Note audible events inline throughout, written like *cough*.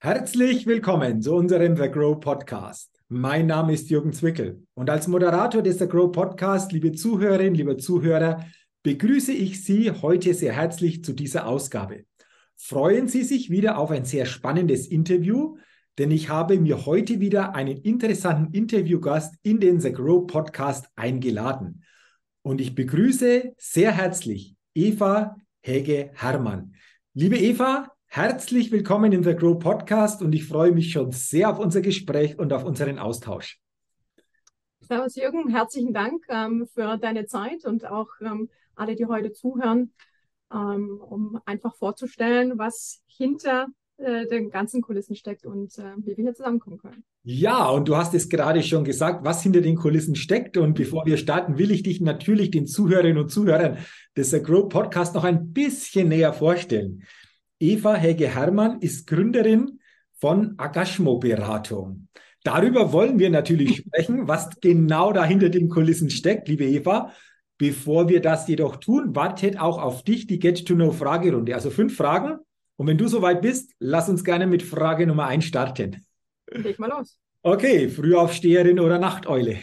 Herzlich willkommen zu unserem The Grow Podcast. Mein Name ist Jürgen Zwickel und als Moderator des The Grow Podcast, liebe Zuhörerinnen, liebe Zuhörer, begrüße ich Sie heute sehr herzlich zu dieser Ausgabe. Freuen Sie sich wieder auf ein sehr spannendes Interview, denn ich habe mir heute wieder einen interessanten Interviewgast in den The Grow Podcast eingeladen. Und ich begrüße sehr herzlich Eva Hege Hermann. Liebe Eva, herzlich willkommen im The Grow Podcast und ich freue mich schon sehr auf unser Gespräch und auf unseren Austausch. Servus Jürgen, herzlichen Dank ähm, für deine Zeit und auch ähm, alle, die heute zuhören, ähm, um einfach vorzustellen, was hinter äh, den ganzen Kulissen steckt und äh, wie wir hier zusammenkommen können. Ja, und du hast es gerade schon gesagt, was hinter den Kulissen steckt. Und bevor wir starten, will ich dich natürlich den Zuhörerinnen und Zuhörern des Grow Podcast noch ein bisschen näher vorstellen. Eva Hege Hermann ist Gründerin von Agashmo Beratung. Darüber wollen wir natürlich *laughs* sprechen, was genau da hinter den Kulissen steckt, liebe Eva. Bevor wir das jedoch tun, wartet auch auf dich die Get-to-Know-Fragerunde. Also fünf Fragen. Und wenn du soweit bist, lass uns gerne mit Frage Nummer eins starten. Leg mal los. Okay, Frühaufsteherin oder Nachteule?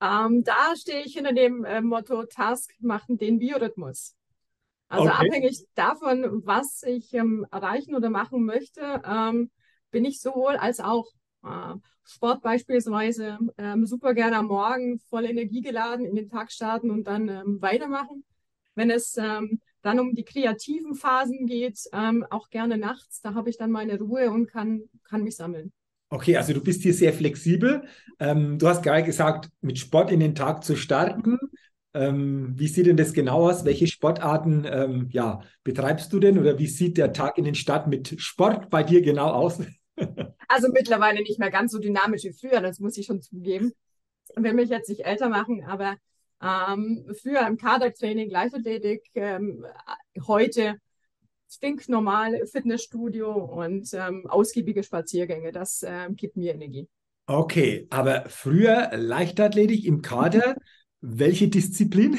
Ähm, da stehe ich hinter dem äh, Motto Task machen den Biorhythmus. Also okay. abhängig davon, was ich ähm, erreichen oder machen möchte, ähm, bin ich sowohl als auch äh, Sport beispielsweise ähm, super gerne am Morgen voll Energie geladen in den Tag starten und dann ähm, weitermachen. Wenn es ähm, dann um die kreativen Phasen geht, ähm, auch gerne nachts, da habe ich dann meine Ruhe und kann, kann mich sammeln. Okay, also du bist hier sehr flexibel. Ähm, du hast gerade gesagt, mit Sport in den Tag zu starten. Ähm, wie sieht denn das genau aus? Welche Sportarten ähm, ja, betreibst du denn oder wie sieht der Tag in den Start mit Sport bei dir genau aus? *laughs* also mittlerweile nicht mehr ganz so dynamisch wie früher, das muss ich schon zugeben. Ich will mich jetzt nicht älter machen, aber ähm, früher im Kadertraining, Leichtathletik, ähm, heute stinknormal Fitnessstudio und ähm, ausgiebige Spaziergänge. Das ähm, gibt mir Energie. Okay, aber früher Leichtathletik im Kader, *laughs* welche Disziplin?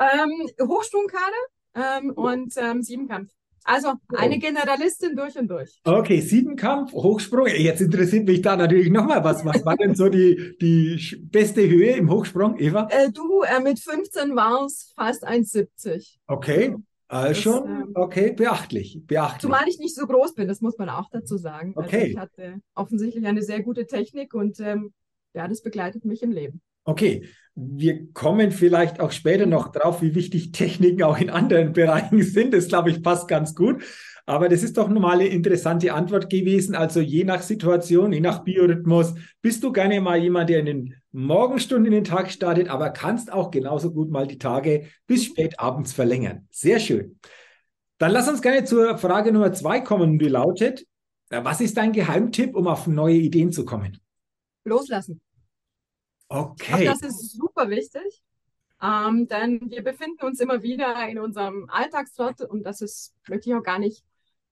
Ähm, Hochsprungkader ähm, und ähm, Siebenkampf. Also eine oh. Generalistin durch und durch. Okay, Siebenkampf, Hochsprung. Jetzt interessiert mich da natürlich nochmal was. Was war denn so die, die beste Höhe im Hochsprung, Eva? Äh, du, äh, mit 15 war es fast 1,70. Okay. Also schon, ähm, okay, beachtlich, beachtlich. Zumal ich nicht so groß bin, das muss man auch dazu sagen. Also okay. Also ich hatte offensichtlich eine sehr gute Technik und ähm, ja, das begleitet mich im Leben. Okay, wir kommen vielleicht auch später noch drauf, wie wichtig Techniken auch in anderen Bereichen sind. Das glaube ich passt ganz gut. Aber das ist doch nun eine interessante Antwort gewesen. Also je nach Situation, je nach Biorhythmus, bist du gerne mal jemand, der in den Morgenstunden in den Tag startet, aber kannst auch genauso gut mal die Tage bis spät abends verlängern. Sehr schön. Dann lass uns gerne zur Frage Nummer zwei kommen, die lautet, was ist dein Geheimtipp, um auf neue Ideen zu kommen? Loslassen. Okay. das ist super wichtig, ähm, denn wir befinden uns immer wieder in unserem Alltagstrott und das ist, möchte ich auch gar nicht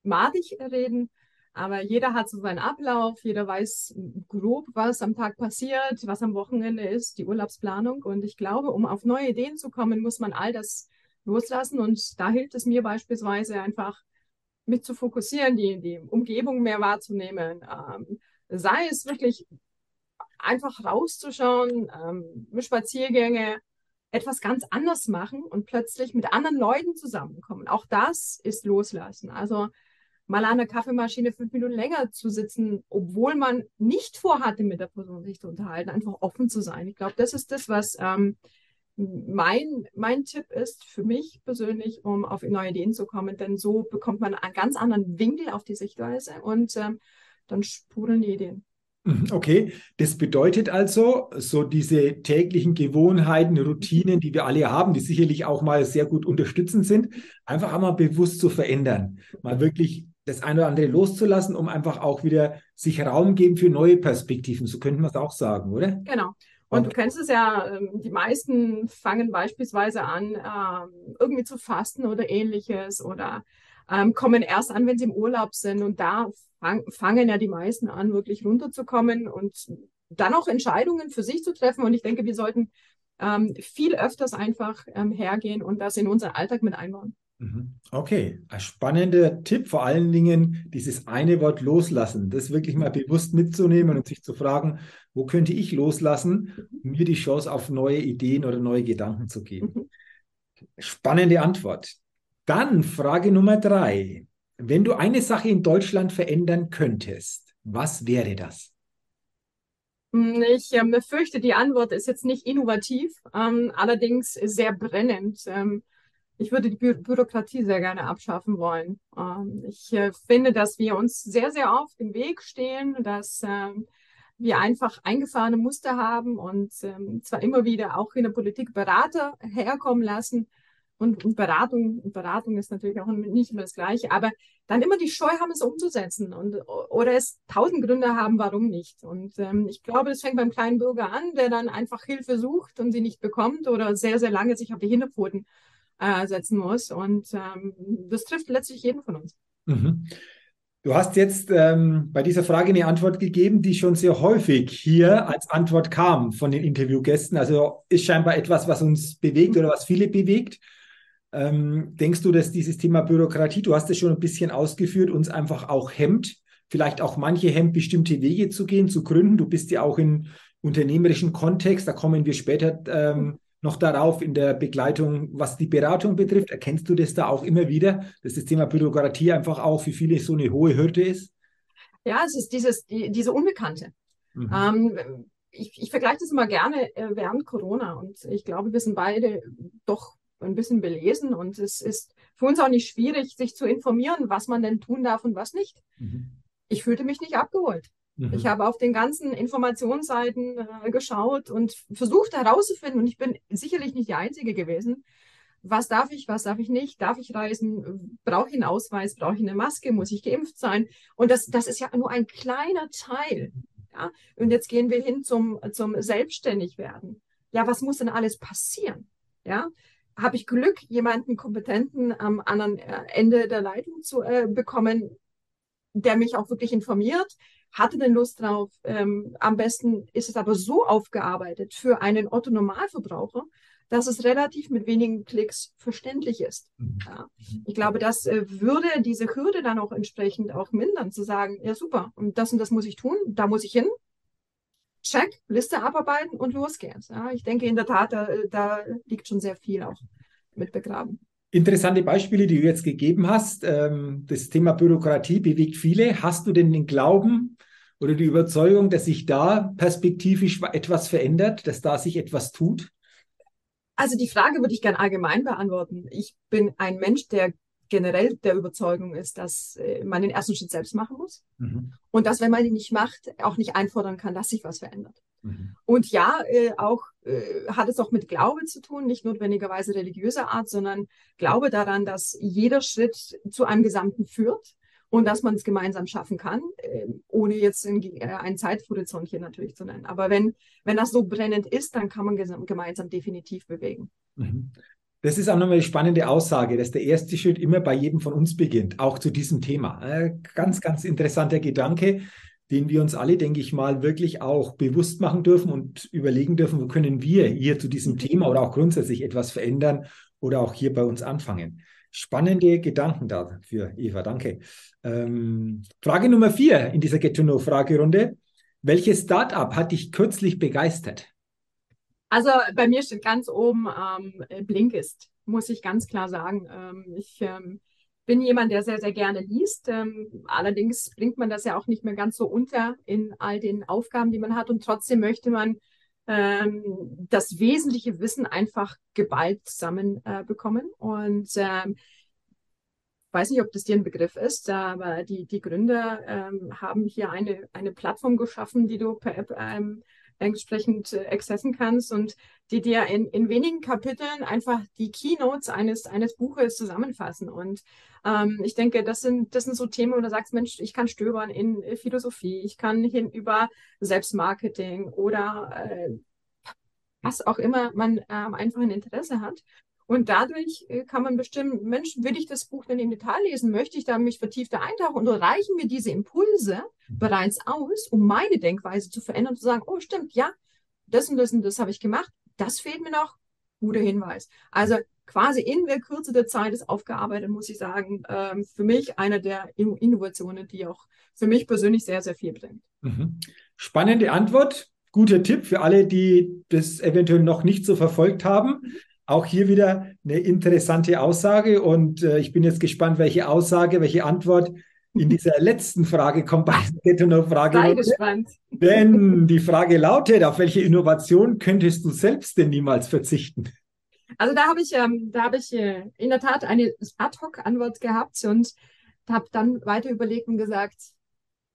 madig reden, aber jeder hat so seinen Ablauf, jeder weiß grob, was am Tag passiert, was am Wochenende ist, die Urlaubsplanung. Und ich glaube, um auf neue Ideen zu kommen, muss man all das loslassen. Und da hilft es mir beispielsweise einfach, mich zu fokussieren, die, die Umgebung mehr wahrzunehmen, ähm, sei es wirklich einfach rauszuschauen, ähm, Spaziergänge, etwas ganz anders machen und plötzlich mit anderen Leuten zusammenkommen. Auch das ist loslassen. Also mal an der Kaffeemaschine fünf Minuten länger zu sitzen, obwohl man nicht vorhatte, mit der Person sich zu unterhalten, einfach offen zu sein. Ich glaube, das ist das, was ähm, mein, mein Tipp ist für mich persönlich, um auf neue Ideen zu kommen, denn so bekommt man einen ganz anderen Winkel auf die Sichtweise und ähm, dann sprudeln die Ideen. Mhm, okay, das bedeutet also, so diese täglichen Gewohnheiten, Routinen, die wir alle haben, die sicherlich auch mal sehr gut unterstützend sind, einfach einmal bewusst zu verändern, mal wirklich das eine oder andere loszulassen, um einfach auch wieder sich Raum geben für neue Perspektiven. So könnte man es auch sagen, oder? Genau. Und du kennst es ja, ähm, die meisten fangen beispielsweise an, ähm, irgendwie zu fasten oder ähnliches oder ähm, kommen erst an, wenn sie im Urlaub sind. Und da fang, fangen ja die meisten an, wirklich runterzukommen und dann auch Entscheidungen für sich zu treffen. Und ich denke, wir sollten ähm, viel öfters einfach ähm, hergehen und das in unseren Alltag mit einbauen. Mhm. Okay, ein spannender Tipp, vor allen Dingen dieses eine Wort loslassen, das wirklich mal bewusst mitzunehmen und sich zu fragen, wo könnte ich loslassen, mir die Chance auf neue Ideen oder neue Gedanken zu geben. Mhm. Spannende Antwort. Dann Frage Nummer drei. Wenn du eine Sache in Deutschland verändern könntest, was wäre das? Hm, ich ähm, fürchte, die Antwort ist jetzt nicht innovativ, ähm, allerdings sehr brennend. Ähm, ich würde die Bü Bürokratie sehr gerne abschaffen wollen. Ähm, ich äh, finde, dass wir uns sehr, sehr auf den Weg stehen, dass ähm, wir einfach eingefahrene Muster haben und ähm, zwar immer wieder auch in der Politik Berater herkommen lassen, und, und Beratung, Beratung ist natürlich auch nicht immer das Gleiche, aber dann immer die Scheu haben, es umzusetzen und oder es tausend Gründe haben, warum nicht. Und ähm, ich glaube, das fängt beim kleinen Bürger an, der dann einfach Hilfe sucht und sie nicht bekommt oder sehr, sehr lange sich auf die Hinterpfoten äh, setzen muss. Und ähm, das trifft letztlich jeden von uns. Mhm. Du hast jetzt ähm, bei dieser Frage eine Antwort gegeben, die schon sehr häufig hier als Antwort kam von den Interviewgästen. Also ist scheinbar etwas, was uns bewegt oder was viele bewegt. Ähm, denkst du, dass dieses Thema Bürokratie, du hast es schon ein bisschen ausgeführt, uns einfach auch hemmt? Vielleicht auch manche hemmt, bestimmte Wege zu gehen, zu gründen. Du bist ja auch im unternehmerischen Kontext, da kommen wir später ähm, noch darauf in der Begleitung, was die Beratung betrifft. Erkennst du das da auch immer wieder, dass das Thema Bürokratie einfach auch für viele so eine hohe Hürde ist? Ja, es ist dieses, die, diese Unbekannte. Mhm. Ähm, ich, ich vergleiche das immer gerne äh, während Corona und ich glaube, wir sind beide doch ein bisschen belesen und es ist für uns auch nicht schwierig, sich zu informieren, was man denn tun darf und was nicht. Mhm. Ich fühlte mich nicht abgeholt. Mhm. Ich habe auf den ganzen Informationsseiten äh, geschaut und versucht herauszufinden, und ich bin sicherlich nicht die Einzige gewesen, was darf ich, was darf ich nicht, darf ich reisen, brauche ich einen Ausweis, brauche ich eine Maske, muss ich geimpft sein? Und das, das ist ja nur ein kleiner Teil. Ja? Und jetzt gehen wir hin zum, zum Selbstständigwerden. Ja, was muss denn alles passieren? Ja, habe ich Glück, jemanden kompetenten am anderen äh, Ende der Leitung zu äh, bekommen, der mich auch wirklich informiert, hatte denn Lust drauf. Ähm, am besten ist es aber so aufgearbeitet für einen Otto Normalverbraucher, dass es relativ mit wenigen Klicks verständlich ist. Mhm. Ja. Ich glaube, das äh, würde diese Hürde dann auch entsprechend auch mindern, zu sagen, ja super, und das und das muss ich tun, da muss ich hin, check, Liste abarbeiten und los geht's. Ja, ich denke in der Tat, da, da liegt schon sehr viel auch mit begraben. Interessante Beispiele, die du jetzt gegeben hast. Ähm, das Thema Bürokratie bewegt viele. Hast du denn den Glauben oder die Überzeugung, dass sich da perspektivisch etwas verändert, dass da sich etwas tut? Also die Frage würde ich gerne allgemein beantworten. Ich bin ein Mensch, der generell der Überzeugung ist, dass äh, man den ersten Schritt selbst machen muss mhm. und dass, wenn man ihn nicht macht, auch nicht einfordern kann, dass sich was verändert. Mhm. Und ja, äh, auch äh, hat es auch mit Glaube zu tun, nicht notwendigerweise religiöser Art, sondern Glaube daran, dass jeder Schritt zu einem Gesamten führt und dass man es gemeinsam schaffen kann, äh, ohne jetzt in, äh, ein Zeithorizont hier natürlich zu nennen. Aber wenn, wenn das so brennend ist, dann kann man gemeinsam definitiv bewegen. Mhm. Das ist auch nochmal eine spannende Aussage, dass der erste Schritt immer bei jedem von uns beginnt, auch zu diesem Thema. Äh, ganz, ganz interessanter Gedanke, den wir uns alle, denke ich mal, wirklich auch bewusst machen dürfen und überlegen dürfen, wo können wir hier zu diesem Thema oder auch grundsätzlich etwas verändern oder auch hier bei uns anfangen. Spannende Gedanken dafür, Eva, danke. Ähm, Frage Nummer vier in dieser Get to Know-Fragerunde. Welches Startup hat dich kürzlich begeistert? Also bei mir steht ganz oben ähm, Blinkist, muss ich ganz klar sagen. Ähm, ich ähm, bin jemand, der sehr, sehr gerne liest. Ähm, allerdings bringt man das ja auch nicht mehr ganz so unter in all den Aufgaben, die man hat. Und trotzdem möchte man ähm, das wesentliche Wissen einfach geballt zusammen äh, bekommen. Und ähm, weiß nicht, ob das dir ein Begriff ist, aber die, die Gründer ähm, haben hier eine, eine Plattform geschaffen, die du per App ähm, entsprechend äh, accessen kannst und die dir in, in wenigen Kapiteln einfach die Keynotes eines, eines Buches zusammenfassen. Und ähm, ich denke, das sind, das sind so Themen, wo du sagst, Mensch, ich kann stöbern in äh, Philosophie, ich kann hin über Selbstmarketing oder äh, was auch immer man ähm, einfach ein Interesse hat. Und dadurch äh, kann man bestimmen, Mensch, will ich das Buch denn im Detail lesen? Möchte ich da mich vertiefter eintauchen? Und reichen mir diese Impulse mhm. bereits aus, um meine Denkweise zu verändern und zu sagen, oh stimmt, ja, das und das und das habe ich gemacht, das fehlt mir noch. Guter Hinweis. Also quasi in der Kürze der Zeit ist aufgearbeitet, muss ich sagen. Ähm, für mich eine der Innovationen, die auch für mich persönlich sehr, sehr viel bringt. Mhm. Spannende Antwort. Guter Tipp für alle, die das eventuell noch nicht so verfolgt haben. Auch hier wieder eine interessante Aussage und äh, ich bin jetzt gespannt, welche Aussage, welche Antwort in dieser *laughs* letzten Frage kommt bei der Ghetto-Frage. Sei gespannt. Denn die Frage lautet, auf welche Innovation könntest du selbst denn niemals verzichten? Also da habe ich, ähm, da habe ich äh, in der Tat eine Ad-Hoc-Antwort gehabt und habe dann weiter überlegt und gesagt,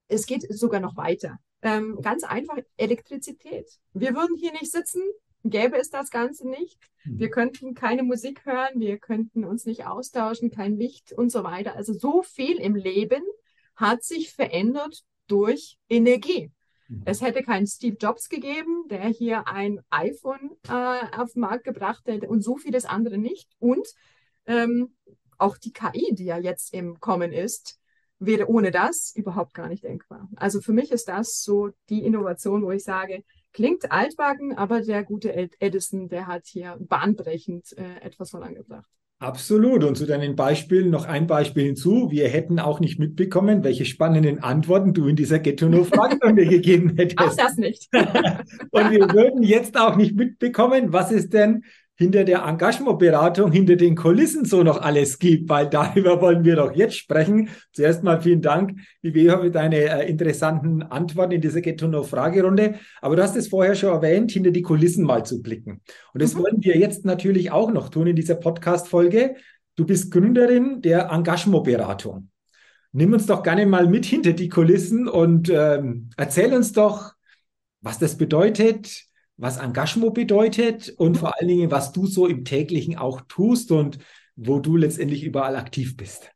es geht sogar noch weiter. Ähm, ganz einfach Elektrizität. Wir würden hier nicht sitzen, gäbe es das Ganze nicht. Mhm. Wir könnten keine Musik hören, wir könnten uns nicht austauschen, kein Licht und so weiter. Also so viel im Leben hat sich verändert durch Energie. Mhm. Es hätte keinen Steve Jobs gegeben, der hier ein iPhone äh, auf den Markt gebracht hätte und so vieles andere nicht. Und ähm, auch die KI, die ja jetzt im Kommen ist, wäre ohne das überhaupt gar nicht denkbar. Also für mich ist das so die Innovation, wo ich sage, klingt altbacken, aber der gute Edison, der hat hier bahnbrechend äh, etwas vorangebracht. Absolut. Und zu deinen Beispielen noch ein Beispiel hinzu. Wir hätten auch nicht mitbekommen, welche spannenden Antworten du in dieser Ghetto-No-Fragerunde gegeben hättest. Auch das nicht. *laughs* Und wir würden jetzt auch nicht mitbekommen, was es denn hinter der Engagementberatung, hinter den Kulissen so noch alles gibt, weil darüber wollen wir doch jetzt sprechen. Zuerst mal vielen Dank, Eva, für deine äh, interessanten Antworten in dieser Ghetto-No-Fragerunde. Aber du hast es vorher schon erwähnt, hinter die Kulissen mal zu blicken. Und das mhm. wollen wir jetzt natürlich auch noch tun in dieser Podcast-Folge. Du bist Gründerin der Engagementberatung. Nimm uns doch gerne mal mit hinter die Kulissen und ähm, erzähl uns doch, was das bedeutet, was Engagement bedeutet und vor allen Dingen, was du so im täglichen auch tust und wo du letztendlich überall aktiv bist.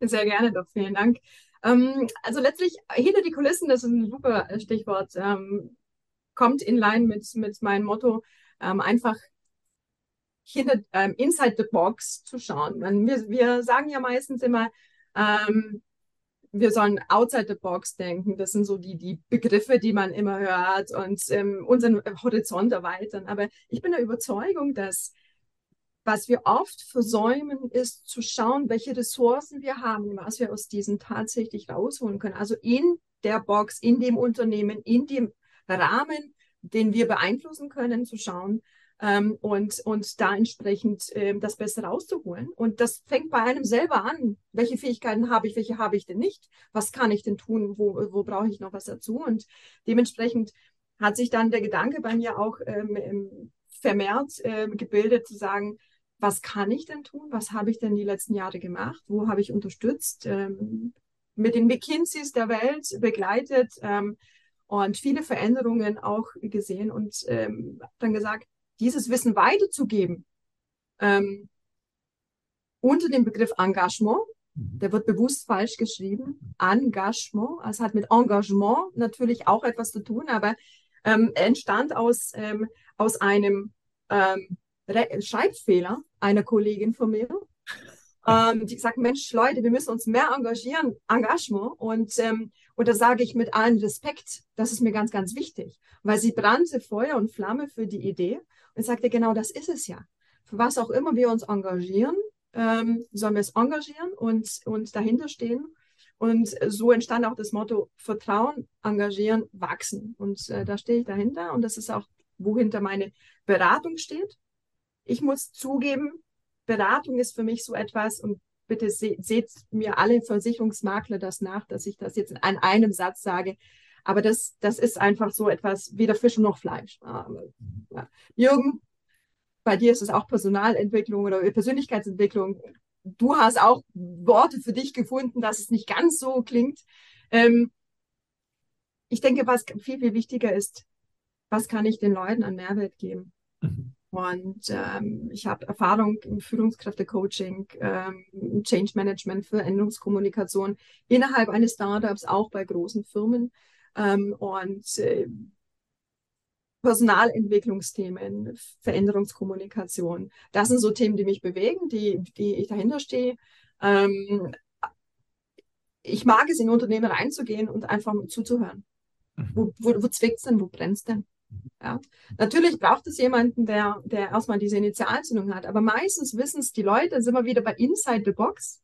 Sehr gerne doch, vielen Dank. Ähm, also letztlich hinter die Kulissen, das ist ein super Stichwort, ähm, kommt in line mit, mit meinem Motto, ähm, einfach hinter ähm, inside the box zu schauen. Wir, wir sagen ja meistens immer, ähm, wir sollen outside the box denken. Das sind so die, die Begriffe, die man immer hört und ähm, unseren Horizont erweitern. Aber ich bin der Überzeugung, dass was wir oft versäumen, ist zu schauen, welche Ressourcen wir haben, was wir aus diesen tatsächlich rausholen können. Also in der Box, in dem Unternehmen, in dem Rahmen, den wir beeinflussen können, zu schauen, ähm, und, und da entsprechend ähm, das Beste rauszuholen. Und das fängt bei einem selber an. Welche Fähigkeiten habe ich, welche habe ich denn nicht? Was kann ich denn tun? Wo, wo brauche ich noch was dazu? Und dementsprechend hat sich dann der Gedanke bei mir auch ähm, vermehrt äh, gebildet, zu sagen, was kann ich denn tun? Was habe ich denn die letzten Jahre gemacht? Wo habe ich unterstützt? Ähm, mit den McKinseys der Welt begleitet ähm, und viele Veränderungen auch gesehen und ähm, dann gesagt, dieses Wissen weiterzugeben, ähm, unter dem Begriff Engagement, mhm. der wird bewusst falsch geschrieben, Engagement, es hat mit Engagement natürlich auch etwas zu tun, aber ähm, entstand aus, ähm, aus einem ähm, Schreibfehler einer Kollegin von mir. Ähm, die sagt, Mensch, Leute, wir müssen uns mehr engagieren, Engagement. Und, ähm, und da sage ich mit allem Respekt, das ist mir ganz, ganz wichtig, weil sie brannte Feuer und Flamme für die Idee. Und sagte, genau das ist es ja. Für was auch immer wir uns engagieren, ähm, sollen wir es engagieren und, und dahinter stehen. Und so entstand auch das Motto Vertrauen, engagieren, wachsen. Und äh, da stehe ich dahinter und das ist auch, wohinter meine Beratung steht. Ich muss zugeben, Beratung ist für mich so etwas und bitte se seht mir alle Versicherungsmakler das nach, dass ich das jetzt an einem Satz sage. Aber das, das ist einfach so etwas, weder Fisch noch Fleisch. Ja. Jürgen, bei dir ist es auch Personalentwicklung oder Persönlichkeitsentwicklung. Du hast auch Worte für dich gefunden, dass es nicht ganz so klingt. Ähm, ich denke, was viel, viel wichtiger ist, was kann ich den Leuten an Mehrwert geben? Und ähm, ich habe Erfahrung im Führungskräftecoaching, ähm, Change Management, Veränderungskommunikation innerhalb eines Startups, auch bei großen Firmen. Ähm, und äh, Personalentwicklungsthemen, Veränderungskommunikation. Das sind so Themen, die mich bewegen, die, die ich dahinter stehe. Ähm, ich mag es, in Unternehmen reinzugehen und einfach zuzuhören. Mhm. Wo, wo, wo zwickt es denn? Wo brennt es denn? Ja. Natürlich braucht es jemanden, der, der erstmal diese Initialzündung hat, aber meistens wissen es die Leute, sind wir wieder bei Inside the Box.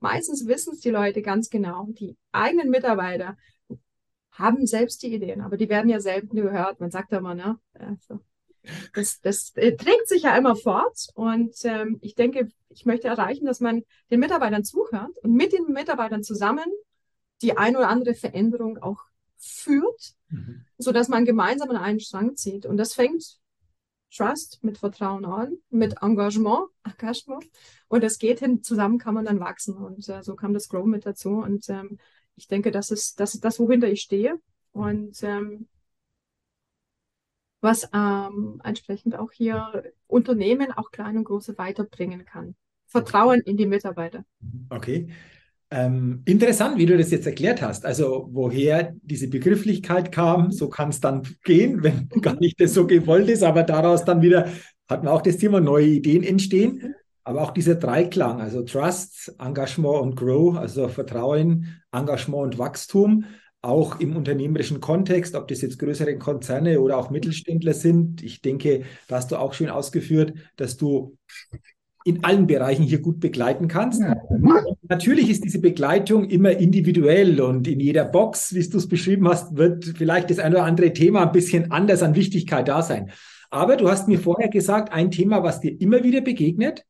Meistens wissen es die Leute ganz genau. Die eigenen Mitarbeiter haben selbst die Ideen, aber die werden ja selten gehört. Man sagt ja immer, ne? Also, das, das äh, trägt sich ja immer fort und ähm, ich denke, ich möchte erreichen, dass man den Mitarbeitern zuhört und mit den Mitarbeitern zusammen die ein oder andere Veränderung auch führt, mhm. so dass man gemeinsam an einen Strang zieht. Und das fängt Trust mit Vertrauen an, mit Engagement, Engagement. Und es geht hin, zusammen kann man dann wachsen. Und äh, so kam das Grow mit dazu. Und ähm, ich denke, das ist, das ist das, wohinter ich stehe. Und ähm, was ähm, entsprechend auch hier Unternehmen, auch kleine und große, weiterbringen kann. Vertrauen in die Mitarbeiter. Okay. Ähm, interessant, wie du das jetzt erklärt hast. Also woher diese Begrifflichkeit kam, so kann es dann gehen, wenn gar nicht das so gewollt ist, aber daraus dann wieder hat man auch das Thema neue Ideen entstehen. Aber auch dieser Dreiklang, also Trust, Engagement und Grow, also Vertrauen, Engagement und Wachstum, auch im unternehmerischen Kontext, ob das jetzt größere Konzerne oder auch Mittelständler sind. Ich denke, da hast du auch schön ausgeführt, dass du in allen Bereichen hier gut begleiten kannst. Ja. Natürlich ist diese Begleitung immer individuell und in jeder Box, wie du es beschrieben hast, wird vielleicht das ein oder andere Thema ein bisschen anders an Wichtigkeit da sein. Aber du hast mir vorher gesagt, ein Thema, was dir immer wieder begegnet,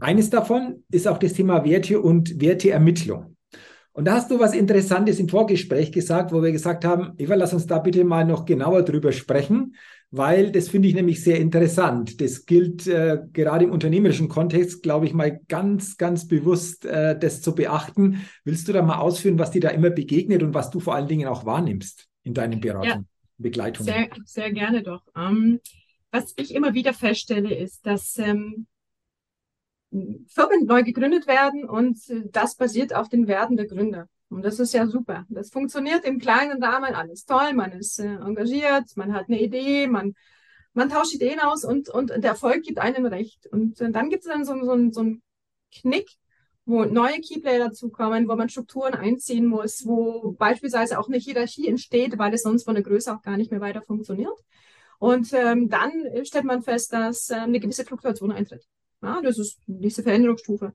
eines davon ist auch das Thema Werte und Werteermittlung. Und da hast du was Interessantes im Vorgespräch gesagt, wo wir gesagt haben, Eva, lass uns da bitte mal noch genauer drüber sprechen weil das finde ich nämlich sehr interessant. Das gilt äh, gerade im unternehmerischen Kontext, glaube ich, mal ganz, ganz bewusst äh, das zu beachten. Willst du da mal ausführen, was dir da immer begegnet und was du vor allen Dingen auch wahrnimmst in deinen Beratungen, ja, Begleitungen? Sehr, sehr gerne doch. Ähm, was ich immer wieder feststelle, ist, dass ähm, Firmen neu gegründet werden und äh, das basiert auf den Werten der Gründer. Und das ist ja super. Das funktioniert im kleinen Rahmen alles toll. Man ist äh, engagiert, man hat eine Idee, man, man tauscht Ideen aus und, und der Erfolg gibt einem recht. Und äh, dann gibt es dann so, so, so einen Knick, wo neue Keyplayer dazukommen, wo man Strukturen einziehen muss, wo beispielsweise auch eine Hierarchie entsteht, weil es sonst von der Größe auch gar nicht mehr weiter funktioniert. Und ähm, dann stellt man fest, dass äh, eine gewisse Fluktuation eintritt. Ja, das ist diese Veränderungsstufe.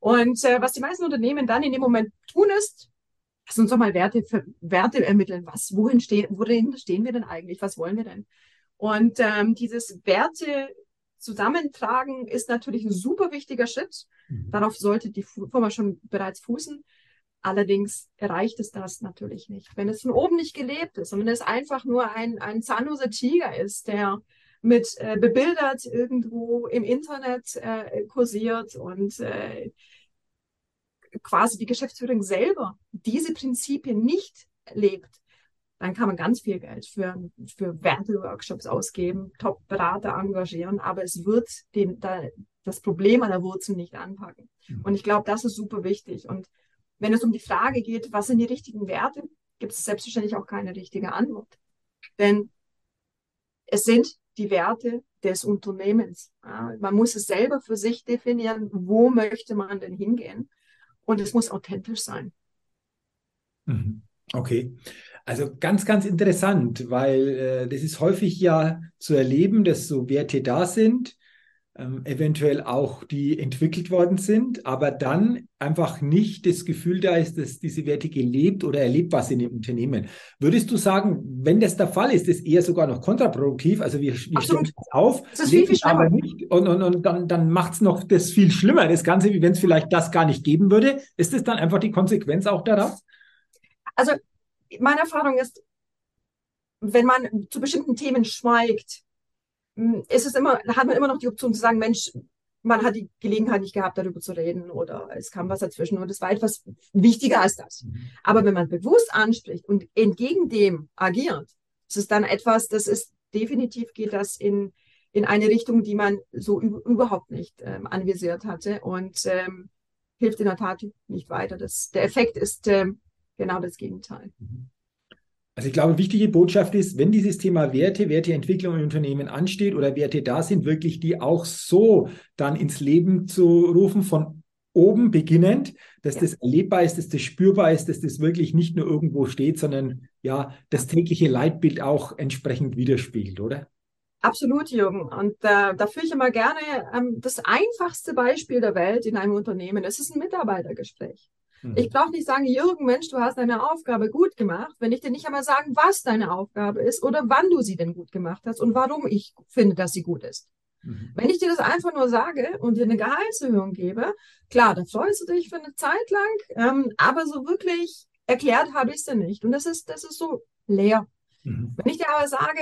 Und äh, was die meisten Unternehmen dann in dem Moment tun ist, lass uns doch mal Werte, Werte ermitteln. Was, wohin stehen, wohin stehen wir denn eigentlich? Was wollen wir denn? Und ähm, dieses Werte zusammentragen ist natürlich ein super wichtiger Schritt. Mhm. Darauf sollte die Firma schon bereits fußen. Allerdings erreicht es das natürlich nicht. Wenn es von oben nicht gelebt ist und wenn es einfach nur ein, ein zahnloser Tiger ist, der mit äh, bebildert irgendwo im Internet äh, kursiert und äh, quasi die Geschäftsführung selber diese Prinzipien nicht lebt, dann kann man ganz viel Geld für, für Werteworkshops ausgeben, Top-Berater engagieren, aber es wird den, da, das Problem an der Wurzel nicht anpacken. Mhm. Und ich glaube, das ist super wichtig. Und wenn es um die Frage geht, was sind die richtigen Werte, gibt es selbstverständlich auch keine richtige Antwort. Denn es sind die Werte des Unternehmens. man muss es selber für sich definieren, wo möchte man denn hingehen. Und es muss authentisch sein. Mhm. Okay. Also ganz, ganz interessant, weil äh, das ist häufig ja zu erleben, dass so Werte da sind, ähm, eventuell auch die entwickelt worden sind, aber dann einfach nicht das Gefühl da ist, dass diese Werte gelebt oder erlebbar sind im Unternehmen. Würdest du sagen, wenn das der Fall ist, ist eher sogar noch kontraproduktiv? Also wir, wir stellen es auf, das ist viel, viel aber nicht und, und, und dann, dann macht es noch das viel schlimmer, das Ganze, wie wenn es vielleicht das gar nicht geben würde. Ist das dann einfach die Konsequenz auch daraus? Also meine Erfahrung ist, wenn man zu bestimmten Themen schweigt, ist es immer, hat man immer noch die Option zu sagen, Mensch, man hat die Gelegenheit nicht gehabt, darüber zu reden oder es kam was dazwischen und es war etwas wichtiger als das. Mhm. Aber wenn man bewusst anspricht und entgegen dem agiert, ist es dann etwas, das ist definitiv geht das in, in eine Richtung, die man so überhaupt nicht ähm, anvisiert hatte und ähm, hilft in der Tat nicht weiter. Das, der Effekt ist ähm, genau das Gegenteil. Mhm. Also ich glaube, wichtige Botschaft ist, wenn dieses Thema Werte, Werteentwicklung in Unternehmen ansteht oder Werte da sind, wirklich die auch so dann ins Leben zu rufen von oben beginnend, dass ja. das erlebbar ist, dass das spürbar ist, dass das wirklich nicht nur irgendwo steht, sondern ja, das tägliche Leitbild auch entsprechend widerspiegelt, oder? Absolut, Jürgen. Und äh, da führe ich immer gerne ähm, das einfachste Beispiel der Welt in einem Unternehmen. Es ist ein Mitarbeitergespräch. Mhm. Ich brauche nicht sagen, Jürgen, Mensch, du hast deine Aufgabe gut gemacht, wenn ich dir nicht einmal sagen, was deine Aufgabe ist oder wann du sie denn gut gemacht hast und warum ich finde, dass sie gut ist. Mhm. Wenn ich dir das einfach nur sage und dir eine Gehaltserhöhung gebe, klar, da freust du dich für eine Zeit lang, ähm, aber so wirklich erklärt habe ich es dir nicht. Und das ist, das ist so leer. Mhm. Wenn ich dir aber sage,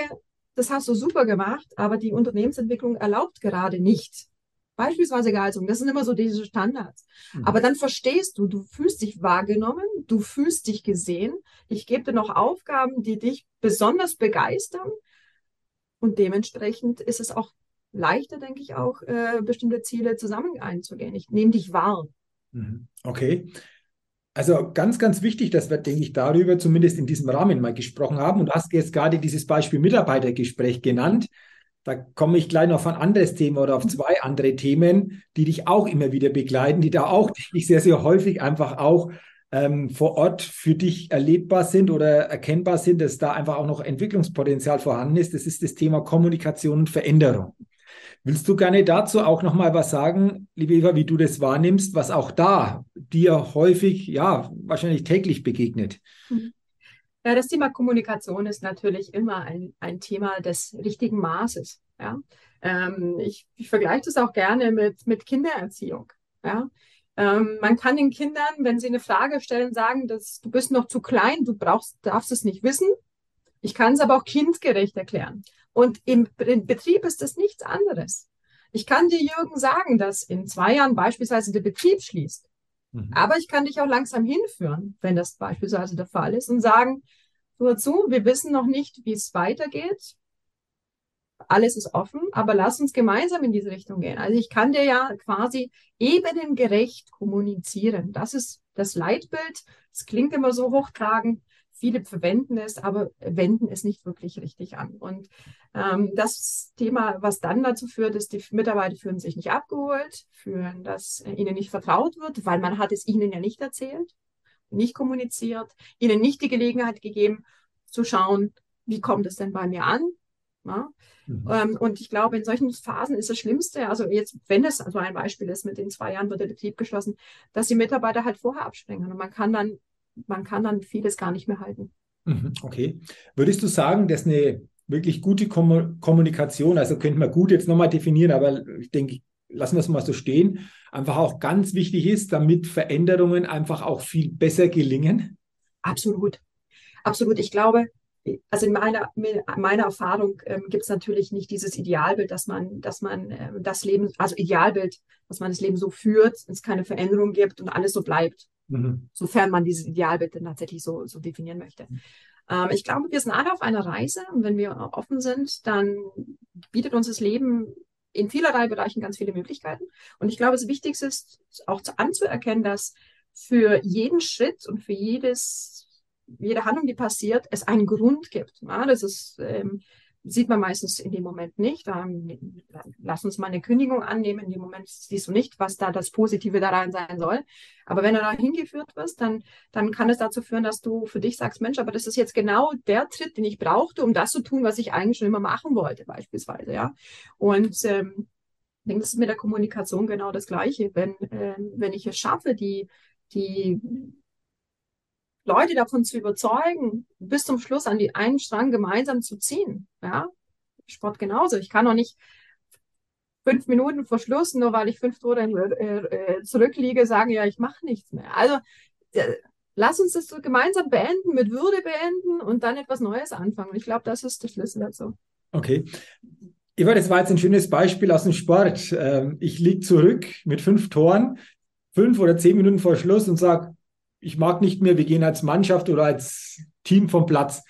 das hast du super gemacht, aber die Unternehmensentwicklung erlaubt gerade nicht. Beispielsweise Gehaltserhöhung, das sind immer so diese Standards. Mhm. Aber dann verstehst du, du fühlst dich wahrgenommen, du fühlst dich gesehen. Ich gebe dir noch Aufgaben, die dich besonders begeistern. Und dementsprechend ist es auch leichter, denke ich, auch äh, bestimmte Ziele zusammen einzugehen. Ich nehme dich wahr. Mhm. Okay. Also ganz, ganz wichtig, dass wir, denke ich, darüber zumindest in diesem Rahmen mal gesprochen haben. Und du hast jetzt gerade dieses Beispiel Mitarbeitergespräch genannt. Da komme ich gleich noch auf ein anderes Thema oder auf zwei andere Themen, die dich auch immer wieder begleiten, die da auch, ich, sehr, sehr häufig einfach auch ähm, vor Ort für dich erlebbar sind oder erkennbar sind, dass da einfach auch noch Entwicklungspotenzial vorhanden ist. Das ist das Thema Kommunikation und Veränderung. Willst du gerne dazu auch noch mal was sagen, liebe Eva, wie du das wahrnimmst, was auch da dir häufig, ja, wahrscheinlich täglich begegnet? Ja, das Thema Kommunikation ist natürlich immer ein, ein Thema des richtigen Maßes. Ja? Ähm, ich, ich vergleiche das auch gerne mit, mit Kindererziehung. Ja? Ähm, man kann den Kindern, wenn sie eine Frage stellen, sagen, dass du bist noch zu klein, du brauchst, darfst es nicht wissen. Ich kann es aber auch kindgerecht erklären. Und im, im Betrieb ist das nichts anderes. Ich kann dir, Jürgen, sagen, dass in zwei Jahren beispielsweise der Betrieb schließt. Mhm. Aber ich kann dich auch langsam hinführen, wenn das beispielsweise der Fall ist, und sagen, hör zu, wir wissen noch nicht, wie es weitergeht. Alles ist offen, aber lass uns gemeinsam in diese Richtung gehen. Also ich kann dir ja quasi ebenengerecht kommunizieren. Das ist das Leitbild. Es klingt immer so hochtragend, Viele verwenden es, aber wenden es nicht wirklich richtig an. Und ähm, das Thema, was dann dazu führt, ist, die Mitarbeiter fühlen sich nicht abgeholt, fühlen, dass ihnen nicht vertraut wird, weil man hat es ihnen ja nicht erzählt, nicht kommuniziert, ihnen nicht die Gelegenheit gegeben, zu schauen, wie kommt es denn bei mir an? Ja? Mhm. Ähm, und ich glaube, in solchen Phasen ist das Schlimmste, also jetzt, wenn es so ein Beispiel ist, mit den zwei Jahren wird der Betrieb geschlossen, dass die Mitarbeiter halt vorher abspringen. Und man kann dann man kann dann vieles gar nicht mehr halten. Mhm, okay. Würdest du sagen, dass eine wirklich gute Kommunikation, also könnte man gut jetzt nochmal definieren, aber ich denke, lassen wir es mal so stehen, einfach auch ganz wichtig ist, damit Veränderungen einfach auch viel besser gelingen? Absolut. Absolut. Ich glaube, also in meiner, meiner Erfahrung ähm, gibt es natürlich nicht dieses Idealbild, dass man, dass man äh, das Leben, also Idealbild, dass man das Leben so führt, es keine Veränderung gibt und alles so bleibt. Mhm. Sofern man dieses Idealbild dann tatsächlich so, so definieren möchte. Ähm, ich glaube, wir sind alle auf einer Reise und wenn wir offen sind, dann bietet uns das Leben in vielerlei Bereichen ganz viele Möglichkeiten. Und ich glaube, das Wichtigste ist auch anzuerkennen, dass für jeden Schritt und für jedes, jede Handlung, die passiert, es einen Grund gibt. Ja, das ist ähm, sieht man meistens in dem Moment nicht. Ähm, lass uns mal eine Kündigung annehmen. In dem Moment siehst du nicht, was da das Positive daran sein soll. Aber wenn du da hingeführt wirst, dann, dann kann es dazu führen, dass du für dich sagst, Mensch, aber das ist jetzt genau der Tritt, den ich brauchte, um das zu tun, was ich eigentlich schon immer machen wollte, beispielsweise, ja. Und ähm, ich denke, das ist mit der Kommunikation genau das Gleiche. Wenn, äh, wenn ich es schaffe, die, die Leute davon zu überzeugen, bis zum Schluss an die einen Strang gemeinsam zu ziehen. Ja, Sport genauso. Ich kann auch nicht fünf Minuten vor Schluss, nur weil ich fünf Tore äh, äh, zurückliege, sagen, ja, ich mache nichts mehr. Also äh, lass uns das so gemeinsam beenden, mit Würde beenden und dann etwas Neues anfangen. Ich glaube, das ist der Schlüssel dazu. Okay. Eva, das war jetzt ein schönes Beispiel aus dem Sport. Ähm, ich liege zurück mit fünf Toren, fünf oder zehn Minuten vor Schluss und sage, ich mag nicht mehr, wir gehen als Mannschaft oder als Team vom Platz.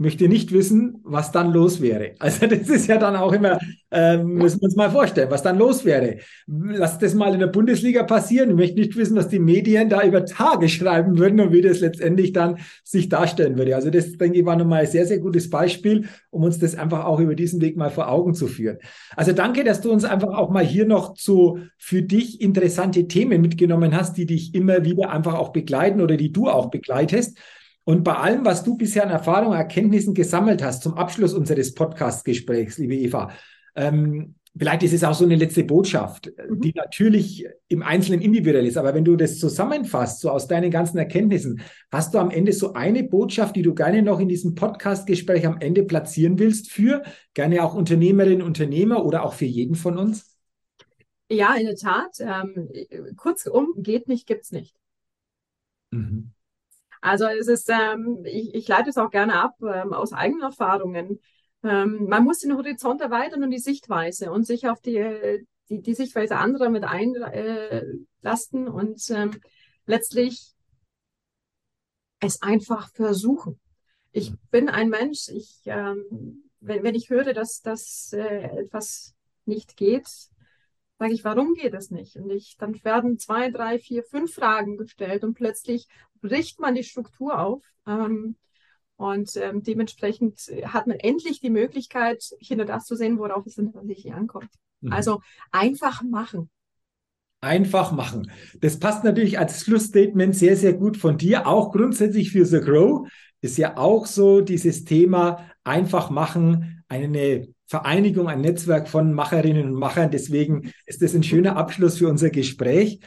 Möchte nicht wissen, was dann los wäre. Also das ist ja dann auch immer, ähm, müssen wir uns mal vorstellen, was dann los wäre. Lass das mal in der Bundesliga passieren. Ich möchte nicht wissen, was die Medien da über Tage *laughs* schreiben würden und wie das letztendlich dann sich darstellen würde. Also das, denke ich, war nochmal ein sehr, sehr gutes Beispiel, um uns das einfach auch über diesen Weg mal vor Augen zu führen. Also danke, dass du uns einfach auch mal hier noch zu für dich interessante Themen mitgenommen hast, die dich immer wieder einfach auch begleiten oder die du auch begleitest. Und bei allem, was du bisher an Erfahrungen, Erkenntnissen gesammelt hast, zum Abschluss unseres Podcast-Gesprächs, liebe Eva, ähm, vielleicht ist es auch so eine letzte Botschaft, mhm. die natürlich im Einzelnen individuell ist. Aber wenn du das zusammenfasst, so aus deinen ganzen Erkenntnissen, hast du am Ende so eine Botschaft, die du gerne noch in diesem Podcast-Gespräch am Ende platzieren willst für gerne auch Unternehmerinnen, Unternehmer oder auch für jeden von uns? Ja, in der Tat. Ähm, kurzum, geht nicht, gibt's nicht. Mhm. Also es ist, ähm, ich, ich leite es auch gerne ab ähm, aus eigenen Erfahrungen. Ähm, man muss den Horizont erweitern und die Sichtweise und sich auf die, die, die Sichtweise anderer mit einlasten äh, und ähm, letztlich es einfach versuchen. Ich bin ein Mensch, ich, ähm, wenn, wenn ich höre, dass, dass äh, etwas nicht geht, sage ich, warum geht es nicht? Und ich, dann werden zwei, drei, vier, fünf Fragen gestellt und plötzlich bricht man die Struktur auf. Ähm, und ähm, dementsprechend hat man endlich die Möglichkeit, hinter das zu sehen, worauf es tatsächlich ankommt. Mhm. Also einfach machen. Einfach machen. Das passt natürlich als Schlussstatement sehr, sehr gut von dir. Auch grundsätzlich für The Grow ist ja auch so dieses Thema einfach machen, eine Vereinigung, ein Netzwerk von Macherinnen und Machern. Deswegen ist das ein schöner Abschluss für unser Gespräch.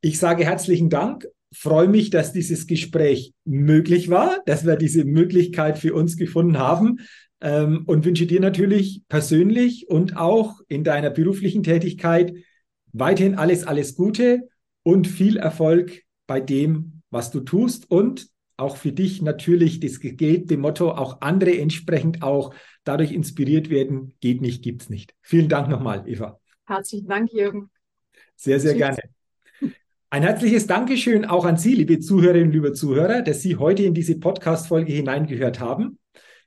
Ich sage herzlichen Dank, freue mich, dass dieses Gespräch möglich war, dass wir diese Möglichkeit für uns gefunden haben ähm, und wünsche dir natürlich persönlich und auch in deiner beruflichen Tätigkeit weiterhin alles, alles Gute und viel Erfolg bei dem, was du tust und auch für dich natürlich das gilt dem Motto, auch andere entsprechend auch dadurch inspiriert werden. Geht nicht, gibt's nicht. Vielen Dank nochmal, Eva. Herzlichen Dank, Jürgen. Sehr, sehr Tschüss. gerne. Ein herzliches Dankeschön auch an Sie, liebe Zuhörerinnen, liebe Zuhörer, dass Sie heute in diese Podcast-Folge hineingehört haben.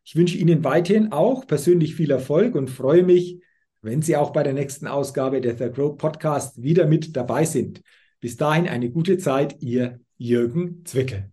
Ich wünsche Ihnen weiterhin auch persönlich viel Erfolg und freue mich, wenn Sie auch bei der nächsten Ausgabe der The Grow Podcast wieder mit dabei sind. Bis dahin eine gute Zeit, Ihr Jürgen Zwickel.